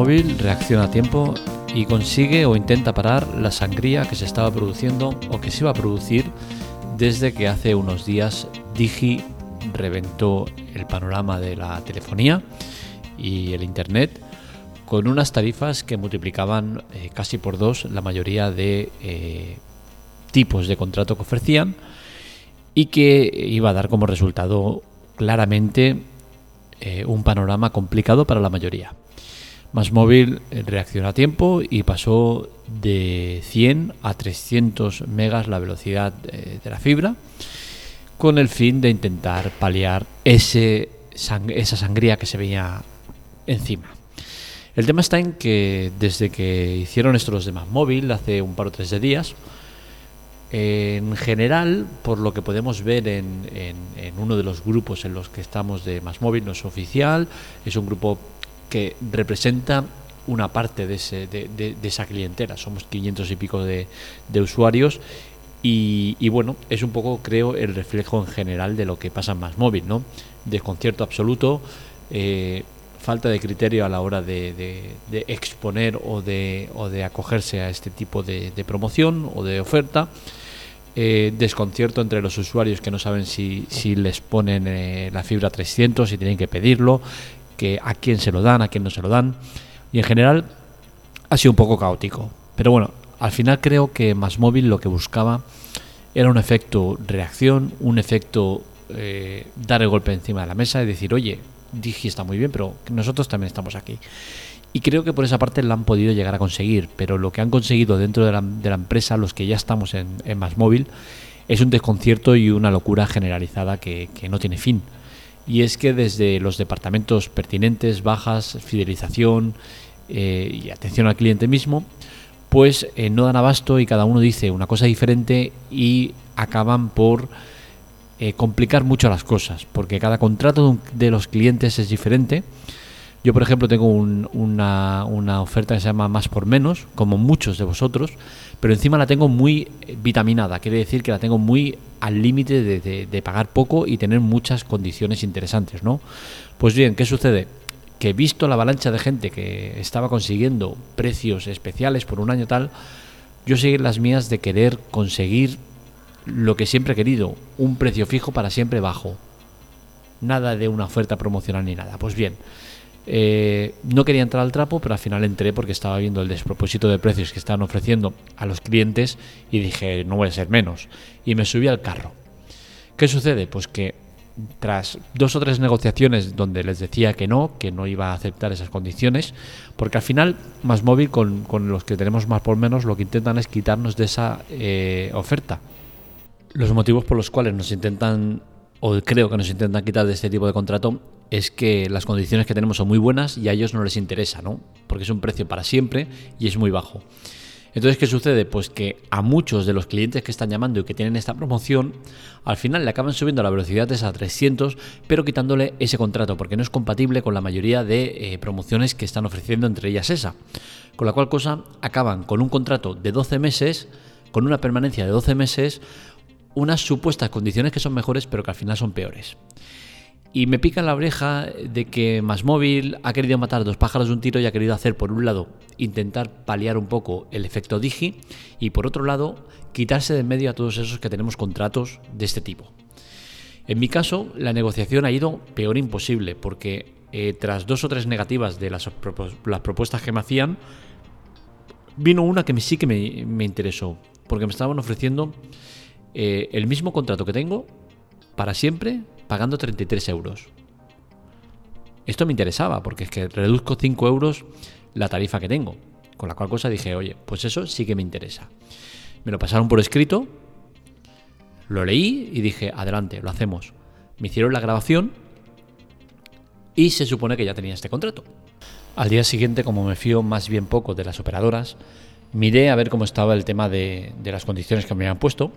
Móvil reacciona a tiempo y consigue o intenta parar la sangría que se estaba produciendo o que se iba a producir desde que hace unos días Digi reventó el panorama de la telefonía y el Internet con unas tarifas que multiplicaban eh, casi por dos la mayoría de eh, tipos de contrato que ofrecían y que iba a dar como resultado claramente eh, un panorama complicado para la mayoría. Más móvil reaccionó a tiempo y pasó de 100 a 300 megas la velocidad de la fibra con el fin de intentar paliar ese esa sangría que se veía encima. El tema está en que desde que hicieron esto los demás móvil, hace un par o tres de días, en general, por lo que podemos ver en, uno de los grupos en los que estamos de Más Móvil, no es oficial, es un grupo que representa una parte de, esa clientela, somos 500 y pico de, usuarios y, bueno, es un poco, creo, el reflejo en general de lo que pasa en Más Móvil, ¿no? Desconcierto absoluto, eh, falta de criterio a la hora de, exponer o de, o de acogerse a este tipo de, promoción o de oferta. Eh, desconcierto entre los usuarios que no saben si, si les ponen eh, la fibra 300, si tienen que pedirlo, que a quién se lo dan, a quién no se lo dan. Y en general ha sido un poco caótico. Pero bueno, al final creo que Más Móvil lo que buscaba era un efecto reacción, un efecto eh, dar el golpe encima de la mesa y decir, oye, Digi está muy bien, pero nosotros también estamos aquí. Y creo que por esa parte la han podido llegar a conseguir, pero lo que han conseguido dentro de la, empresa, los que ya estamos en, en Más Móvil, es un desconcierto y una locura generalizada que, no tiene fin. Y es que desde los departamentos pertinentes, bajas, fidelización eh, y atención al cliente mismo, pues eh, no dan abasto y cada uno dice una cosa diferente y acaban por eh, complicar mucho las cosas, porque cada contrato de los clientes es diferente. Yo, por ejemplo, tengo una, una, oferta que se llama más por menos, como muchos de vosotros, pero encima la tengo muy vitaminada, quiere decir que la tengo muy al límite de, de, pagar poco y tener muchas condiciones interesantes, ¿no? Pues bien, ¿qué sucede? Que visto la avalancha de gente que estaba consiguiendo precios especiales por un año tal, yo seguí las mías de querer conseguir lo que siempre he querido, un precio fijo para siempre bajo. Nada de una oferta promocional ni nada. Pues bien, eh, no quería entrar al trapo, pero al final entré porque estaba viendo el despropósito de precios que estaban ofreciendo a los clientes y dije, no voy a ser menos. Y me subí al carro. ¿Qué sucede? Pues que tras dos o tres negociaciones donde les decía que no, que no iba a aceptar esas condiciones, porque al final Más Móvil con, los que tenemos más por menos lo que intentan es quitarnos de esa eh, oferta los motivos por los cuales nos intentan, o creo que nos intentan quitar de este tipo de contrato, es que las condiciones que tenemos son muy buenas y a ellos no les interesa, ¿no? Porque es un precio para siempre y es muy bajo. Entonces, ¿qué sucede? Pues que a muchos de los clientes que están llamando y que tienen esta promoción, al final le acaban subiendo la velocidad de a 300, pero quitándole ese contrato, porque no es compatible con la mayoría de eh, promociones que están ofreciendo, entre ellas esa. Con la cual cosa, acaban con un contrato de 12 meses, con una permanencia de 12 meses, unas supuestas condiciones que son mejores, pero que al final son peores. Y me pica en la oreja de que Más Móvil ha querido matar dos pájaros de un tiro y ha querido hacer, por un lado, intentar paliar un poco el efecto Digi y, por otro lado, quitarse de medio a todos esos que tenemos contratos de este tipo. En mi caso, la negociación ha ido peor imposible, porque eh, tras dos o tres negativas de las, propuestas que me hacían, vino una que sí que me, me interesó, porque me estaban ofreciendo eh, el mismo contrato que tengo para siempre pagando 33 euros. Esto me interesaba porque es que reduzco 5 euros la tarifa que tengo. Con la cual cosa dije, oye, pues eso sí que me interesa. Me lo pasaron por escrito, lo leí y dije, adelante, lo hacemos. Me hicieron la grabación y se supone que ya tenía este contrato. Al día siguiente, como me fío más bien poco de las operadoras, miré a ver cómo estaba el tema de, de las condiciones que me habían puesto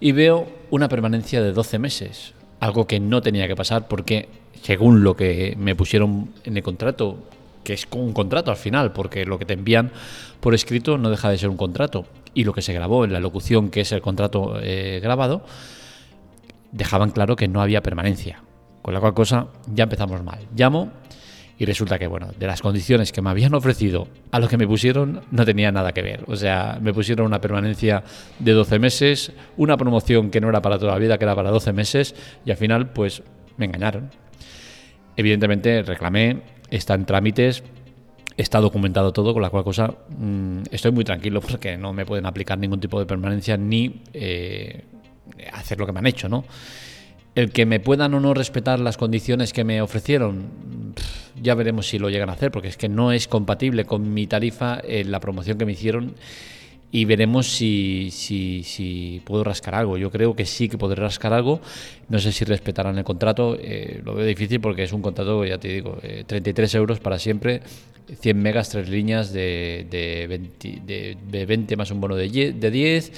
y veo una permanencia de 12 meses, algo que no tenía que pasar porque según lo que me pusieron en el contrato, que es un contrato al final, porque lo que te envían por escrito no deja de ser un contrato, y lo que se grabó en la locución, que es el contrato eh, grabado, dejaban claro que no había permanencia. Con la cual cosa ya empezamos mal. Llamo Y resulta que, bueno, de las condiciones que me habían ofrecido a lo que me pusieron, no tenía nada que ver. O sea, me pusieron una permanencia de 12 meses, una promoción que no era para toda la vida, que era para 12 meses, y al final, pues, me engañaron. Evidentemente, reclamé, está en trámites, está documentado todo, con la cual cosa mm, estoy muy tranquilo porque no me pueden aplicar ningún tipo de permanencia ni eh, hacer lo que me han hecho, ¿no? El que me puedan o no respetar las condiciones que me ofrecieron, ya veremos si lo llegan a hacer, porque es que no es compatible con mi tarifa en la promoción que me hicieron y veremos si, si, si, puedo rascar algo. Yo creo que sí que podré rascar algo. No sé si respetarán el contrato. Eh, lo veo difícil porque es un contrato, ya te digo, 33 eh, euros para siempre, 100 megas, tres líneas de, de, 20, de, 20 más un bono de 10, de, 10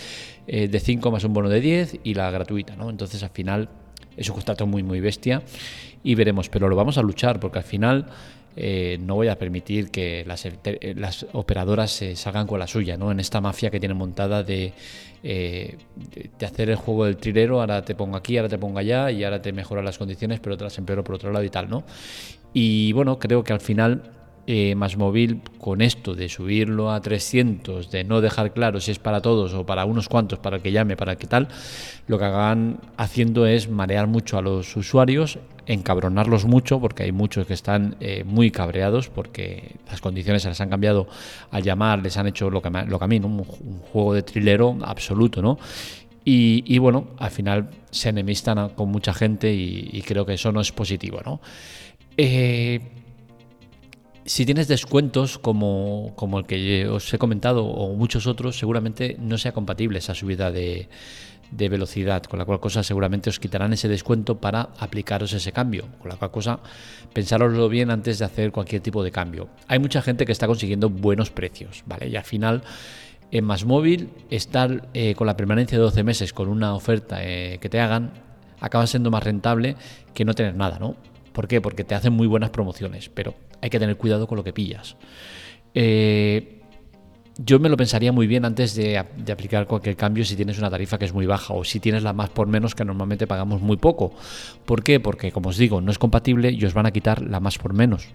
eh, de 5 más un bono de 10 y la gratuita. ¿no? Entonces al final es un contrato muy, muy bestia y veremos, pero lo vamos a luchar porque al final eh, no voy a permitir que las, eh, las operadoras se salgan con la suya, ¿no? En esta mafia que tienen montada de, eh, de hacer el juego del trilero, ahora te pongo aquí, ahora te pongo allá y ahora te mejora las condiciones, pero te las empeoro por otro lado y tal, ¿no? Y bueno, creo que al final eh, más móvil con esto de subirlo a 300, de no dejar claro si es para todos o para unos cuantos, para que llame, para que tal, lo que hagan haciendo es marear mucho a los usuarios, encabronarlos mucho, porque hay muchos que están eh, muy cabreados porque las condiciones se les han cambiado al llamar, les han hecho lo que, lo que a mí, un, juego de trilero absoluto, ¿no? Y, bueno, al final se enemistan con mucha gente y, creo que eso no es positivo, ¿no? Eh, si tienes descuentos como, el que os he comentado o muchos otros, seguramente no sea compatible esa subida de, velocidad, con la cual cosa seguramente os quitarán ese descuento para aplicaros ese cambio, con la cual cosa pensároslo bien antes de hacer cualquier tipo de cambio. Hay mucha gente que está consiguiendo buenos precios, ¿vale? Y al final en Más Móvil estar eh, con la permanencia de 12 meses con una oferta eh, que te hagan acaba siendo más rentable que no tener nada, ¿no? ¿Por qué? Porque te hacen muy buenas promociones, pero hay que tener cuidado con lo que pillas. Eh, yo me lo pensaría muy bien antes de, aplicar cualquier cambio si tienes una tarifa que es muy baja o si tienes la más por menos que normalmente pagamos muy poco. ¿Por qué? Porque, como os digo, no es compatible y os van a quitar la más por menos.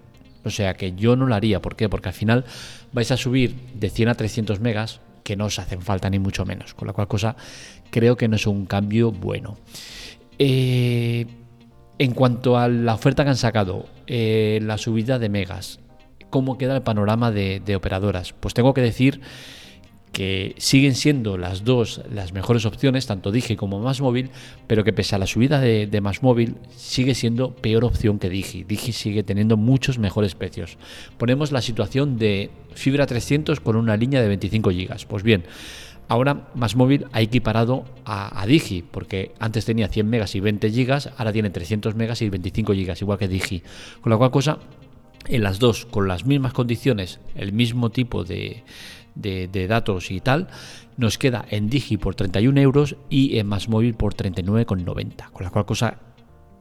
O sea que yo no lo haría. ¿Por qué? Porque al final vais a subir de 100 a 300 megas que no os hacen falta ni mucho menos. Con la cual cosa creo que no es un cambio bueno. Eh, en cuanto a la oferta que han sacado, eh, la subida de megas, ¿cómo queda el panorama de, operadoras? Pues tengo que decir que siguen siendo las dos las mejores opciones, tanto Digi como Más Móvil, pero que pese a la subida de, de, Más Móvil, sigue siendo peor opción que Digi. Digi sigue teniendo muchos mejores precios. Ponemos la situación de fibra 300 con una línea de 25 GB. Pues bien, Ahora Más Móvil ha equiparado a, Digi, porque antes tenía 100 megas y 20 gigas, ahora tiene 300 megas y 25 gigas, igual que Digi. Con la cual cosa, en las dos, con las mismas condiciones, el mismo tipo de, datos y tal, nos queda en Digi por 31 euros y en Más Móvil por 39,90. Con la cual cosa,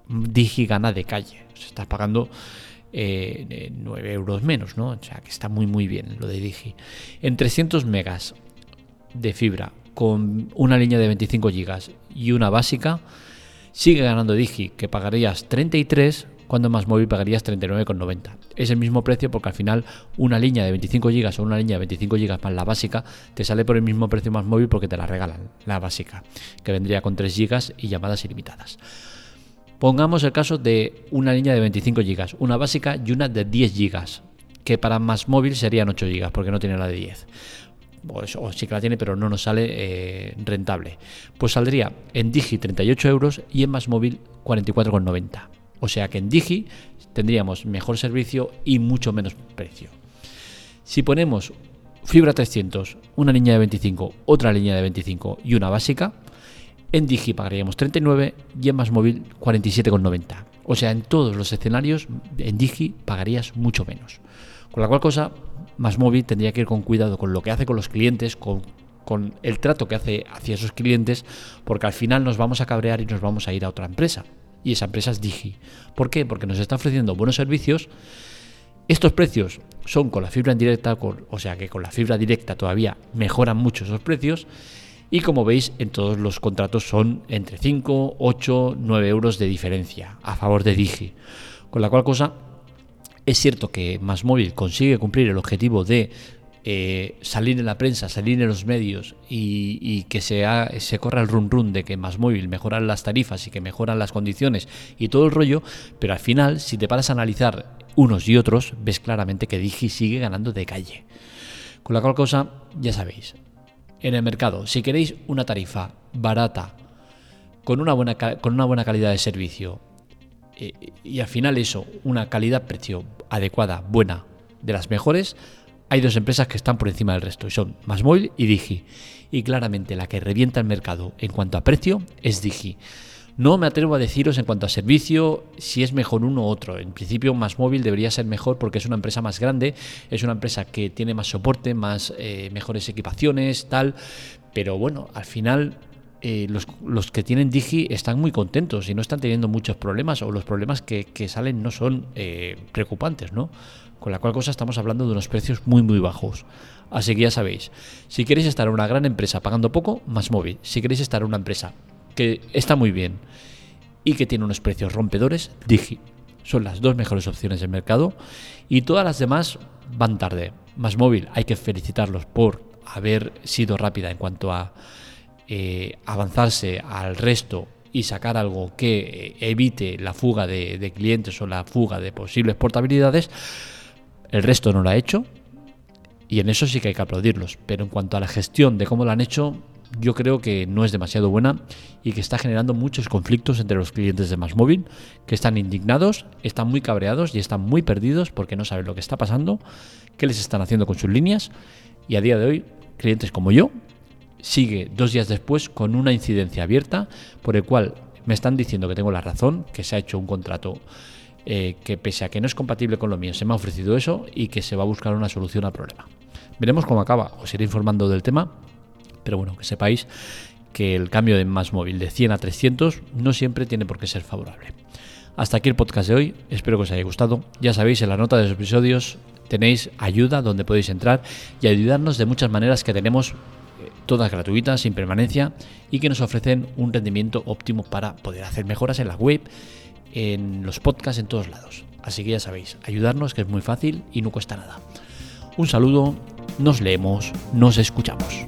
Digi gana de calle. Se está pagando 9 eh, euros menos, ¿no? O sea que está muy muy bien lo de Digi. En 300 megas de fibra con una línea de 25 GB y una básica, sigue ganando Digi, que pagarías 33 cuando más móvil pagarías 39,90. Es el mismo precio porque al final una línea de 25 GB o una línea de 25 GB más la básica te sale por el mismo precio más móvil porque te la regalan, la básica, que vendría con 3 GB y llamadas ilimitadas. Pongamos el caso de una línea de 25 GB, una básica y una de 10 GB, que para más móvil serían 8 GB porque no tiene la de 10 o, sí que la tiene, pero no nos sale eh, rentable. Pues saldría en Digi 38 euros y en Más Móvil 44,90. O sea que en Digi tendríamos mejor servicio y mucho menos precio. Si ponemos fibra 300, una línea de 25, otra línea de 25 y una básica, en Digi pagaríamos 39 y en Más Móvil 47,90. O sea, en todos los escenarios en Digi pagarías mucho menos. Con la cual cosa más móvil tendría que ir con cuidado con lo que hace con los clientes, con, el trato que hace hacia esos clientes, porque al final nos vamos a cabrear y nos vamos a ir a otra empresa. Y esa empresa es Digi. ¿Por qué? Porque nos está ofreciendo buenos servicios. Estos precios son con la fibra en directa, o sea que con la fibra directa todavía mejoran mucho esos precios. Y como veis, en todos los contratos son entre 5, 8, 9 euros de diferencia a favor de Digi. Con la cual cosa Es cierto que Más Móvil consigue cumplir el objetivo de eh, salir en la prensa, salir en los medios y, que se, se corra el run run de que más móvil mejoran las tarifas y que mejoran las condiciones y todo el rollo, pero al final, si te paras a analizar unos y otros, ves claramente que Digi sigue ganando de calle. Con la cual cosa, ya sabéis, en el mercado, si queréis una tarifa barata, con una buena, con una buena calidad de servicio, eh, y al final eso, una calidad-precio adecuada, buena, de las mejores, hay dos empresas que están por encima del resto, y son Masmóvil y Digi. Y claramente la que revienta el mercado en cuanto a precio es Digi. No me atrevo a deciros en cuanto a servicio si es mejor uno u otro. En principio, Más Móvil debería ser mejor porque es una empresa más grande, es una empresa que tiene más soporte, más eh, mejores equipaciones, tal. Pero bueno, al final eh, los, que tienen Digi están muy contentos y no están teniendo muchos problemas o los problemas que, salen no son eh, preocupantes, ¿no? Con la cual cosa estamos hablando de unos precios muy muy bajos. Así que ya sabéis, si queréis estar en una gran empresa pagando poco, más móvil. Si queréis estar en una empresa que está muy bien y que tiene unos precios rompedores, Digi. Son las dos mejores opciones del mercado y todas las demás van tarde. Más móvil, hay que felicitarlos por haber sido rápida en cuanto a eh, avanzarse al resto y sacar algo que evite la fuga de, de clientes o la fuga de posibles portabilidades el resto no lo ha hecho y en eso sí que hay que aplaudirlos. Pero en cuanto a la gestión de cómo lo han hecho, yo creo que no es demasiado buena y que está generando muchos conflictos entre los clientes de Más Móvil, que están indignados, están muy cabreados y están muy perdidos porque no saben lo que está pasando, qué les están haciendo con sus líneas. Y a día de hoy, clientes como yo, sigue dos días después con una incidencia abierta por el cual me están diciendo que tengo la razón, que se ha hecho un contrato eh, que pese a que no es compatible con lo mío, se me ha ofrecido eso y que se va a buscar una solución al problema. Veremos cómo acaba, os iré informando del tema, pero bueno, que sepáis que el cambio de más móvil de 100 a 300 no siempre tiene por qué ser favorable. Hasta aquí el podcast de hoy, espero que os haya gustado. Ya sabéis, en la nota de los episodios tenéis ayuda donde podéis entrar y ayudarnos de muchas maneras que tenemos eh, todas gratuitas, sin permanencia y que nos ofrecen un rendimiento óptimo para poder hacer mejoras en la web en los podcasts en todos lados. Así que ya sabéis, ayudarnos que es muy fácil y no cuesta nada. Un saludo, nos leemos, nos escuchamos.